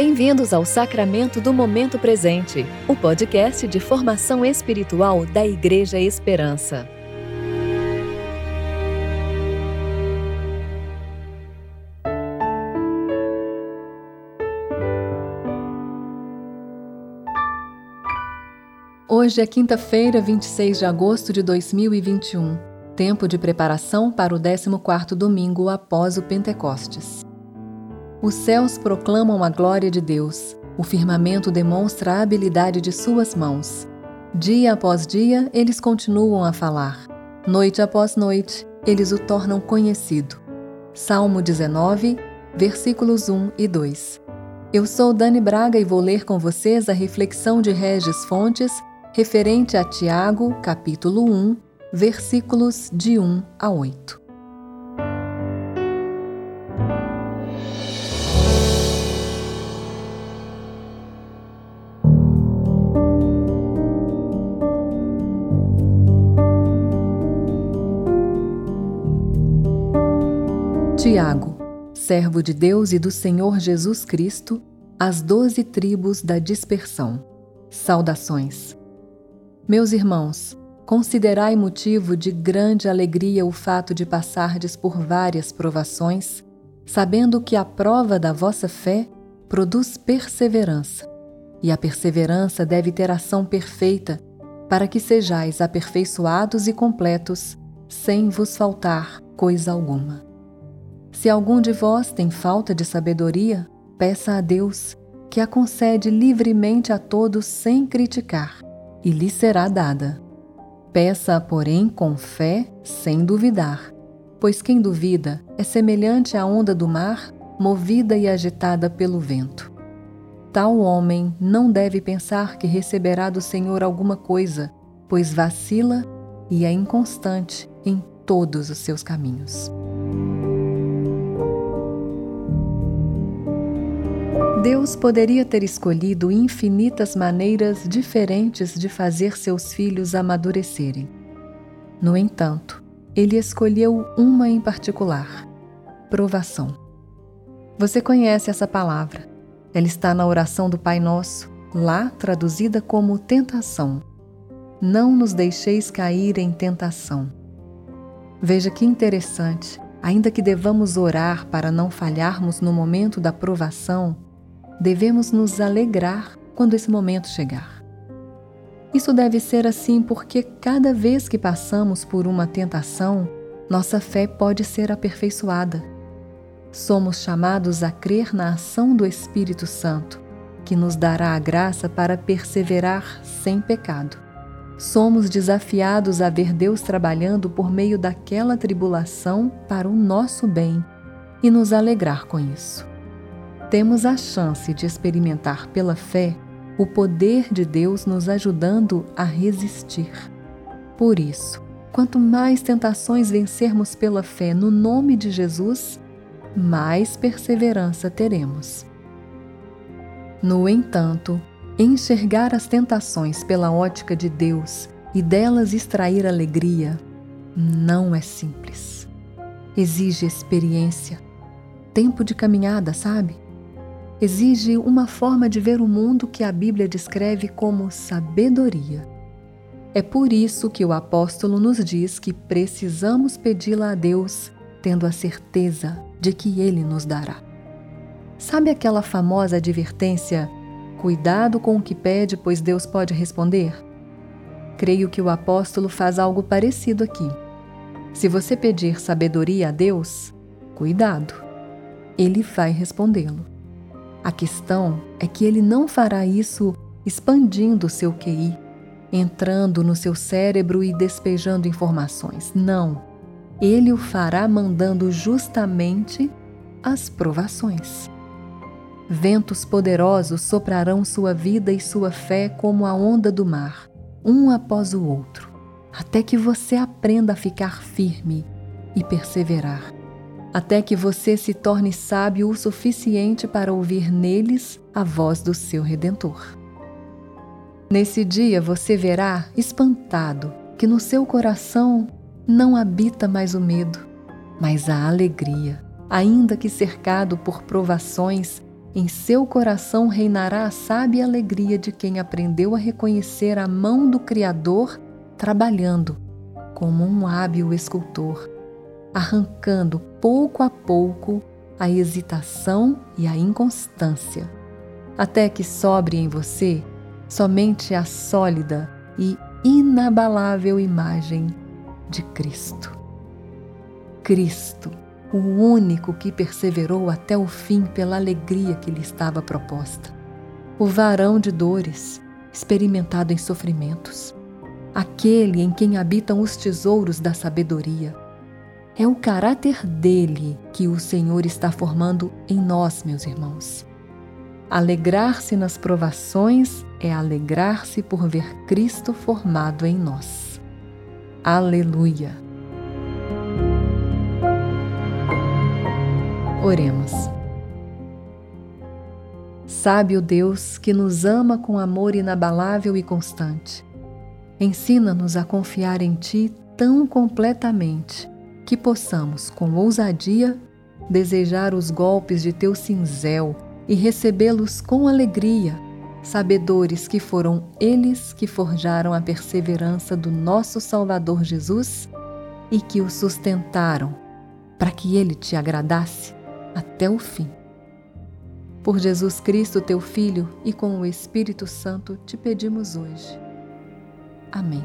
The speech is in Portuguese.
Bem-vindos ao Sacramento do Momento Presente, o podcast de formação espiritual da Igreja Esperança. Hoje é quinta-feira, 26 de agosto de 2021, tempo de preparação para o 14º domingo após o Pentecostes. Os céus proclamam a glória de Deus, o firmamento demonstra a habilidade de suas mãos. Dia após dia, eles continuam a falar. Noite após noite, eles o tornam conhecido. Salmo 19, versículos 1 e 2. Eu sou Dani Braga e vou ler com vocês a reflexão de Regis Fontes referente a Tiago, capítulo 1, versículos de 1 a 8. Tiago, servo de Deus e do Senhor Jesus Cristo, as doze tribos da dispersão. Saudações. Meus irmãos, considerai motivo de grande alegria o fato de passardes por várias provações, sabendo que a prova da vossa fé produz perseverança, e a perseverança deve ter ação perfeita, para que sejais aperfeiçoados e completos, sem vos faltar coisa alguma. Se algum de vós tem falta de sabedoria, peça a Deus, que a concede livremente a todos sem criticar, e lhe será dada. Peça, porém, com fé, sem duvidar, pois quem duvida é semelhante à onda do mar, movida e agitada pelo vento. Tal homem não deve pensar que receberá do Senhor alguma coisa, pois vacila e é inconstante em todos os seus caminhos. Deus poderia ter escolhido infinitas maneiras diferentes de fazer seus filhos amadurecerem. No entanto, ele escolheu uma em particular: provação. Você conhece essa palavra. Ela está na oração do Pai Nosso, lá traduzida como tentação. Não nos deixeis cair em tentação. Veja que interessante, ainda que devamos orar para não falharmos no momento da provação, devemos nos alegrar quando esse momento chegar. Isso deve ser assim porque cada vez que passamos por uma tentação, nossa fé pode ser aperfeiçoada. Somos chamados a crer na ação do Espírito Santo, que nos dará a graça para perseverar sem pecado. Somos desafiados a ver Deus trabalhando por meio daquela tribulação para o nosso bem e nos alegrar com isso temos a chance de experimentar pela fé o poder de Deus nos ajudando a resistir. Por isso, quanto mais tentações vencermos pela fé no nome de Jesus, mais perseverança teremos. No entanto, enxergar as tentações pela ótica de Deus e delas extrair alegria não é simples. Exige experiência, tempo de caminhada, sabe? Exige uma forma de ver o mundo que a Bíblia descreve como sabedoria. É por isso que o apóstolo nos diz que precisamos pedi-la a Deus, tendo a certeza de que Ele nos dará. Sabe aquela famosa advertência: cuidado com o que pede, pois Deus pode responder? Creio que o apóstolo faz algo parecido aqui. Se você pedir sabedoria a Deus, cuidado, Ele vai respondê-lo. A questão é que ele não fará isso expandindo seu QI, entrando no seu cérebro e despejando informações. Não. Ele o fará mandando justamente as provações. Ventos poderosos soprarão sua vida e sua fé como a onda do mar, um após o outro, até que você aprenda a ficar firme e perseverar até que você se torne sábio o suficiente para ouvir neles a voz do seu Redentor. Nesse dia você verá, espantado, que no seu coração não habita mais o medo, mas a alegria, ainda que cercado por provações Em seu coração reinará a sábia alegria de quem aprendeu a reconhecer a mão do Criador trabalhando, como um hábil escultor, arrancando pouco a pouco a hesitação e a inconstância, até que sobre em você somente a sólida e inabalável imagem de Cristo. Cristo, o único que perseverou até o fim pela alegria que lhe estava proposta. O varão de dores, experimentado em sofrimentos. Aquele em quem habitam os tesouros da sabedoria. É o caráter dele que o Senhor está formando em nós, meus irmãos. Alegrar-se nas provações é alegrar-se por ver Cristo formado em nós. Aleluia! Oremos. Sabe o Deus que nos ama com amor inabalável e constante. Ensina-nos a confiar em Ti tão completamente que possamos, com ousadia, desejar os golpes de Teu cinzel e recebê-los com alegria, sabedores que foram eles que forjaram a perseverança do nosso Salvador Jesus e que o sustentaram para que ele te agradasse até o fim. Por Jesus Cristo, teu Filho, e com o Espírito Santo te pedimos hoje. Amém.